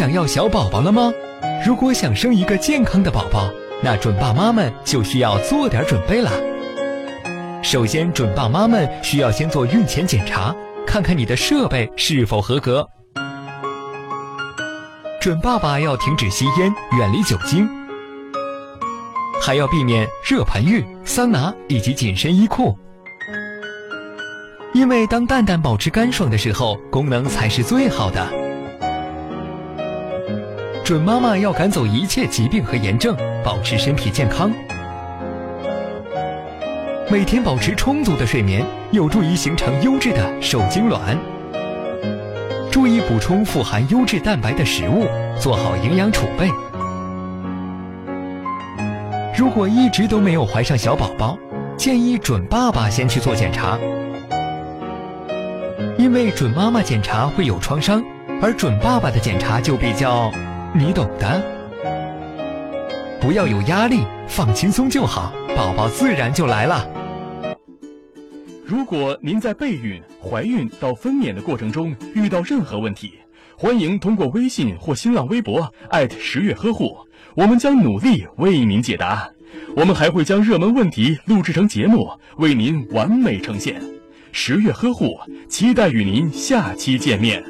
想要小宝宝了吗？如果想生一个健康的宝宝，那准爸妈们就需要做点准备了。首先，准爸妈们需要先做孕前检查，看看你的设备是否合格。准爸爸要停止吸烟，远离酒精，还要避免热盆浴、桑拿以及紧身衣裤。因为当蛋蛋保持干爽的时候，功能才是最好的。准妈妈要赶走一切疾病和炎症，保持身体健康。每天保持充足的睡眠，有助于形成优质的受精卵。注意补充富含优质蛋白的食物，做好营养储备。如果一直都没有怀上小宝宝，建议准爸爸先去做检查。因为准妈妈检查会有创伤，而准爸爸的检查就比较，你懂的。不要有压力，放轻松就好，宝宝自然就来了。如果您在备孕、怀孕到分娩的过程中遇到任何问题，欢迎通过微信或新浪微博艾特十月呵护，我们将努力为您解答。我们还会将热门问题录制成节目，为您完美呈现。十月呵护，期待与您下期见面。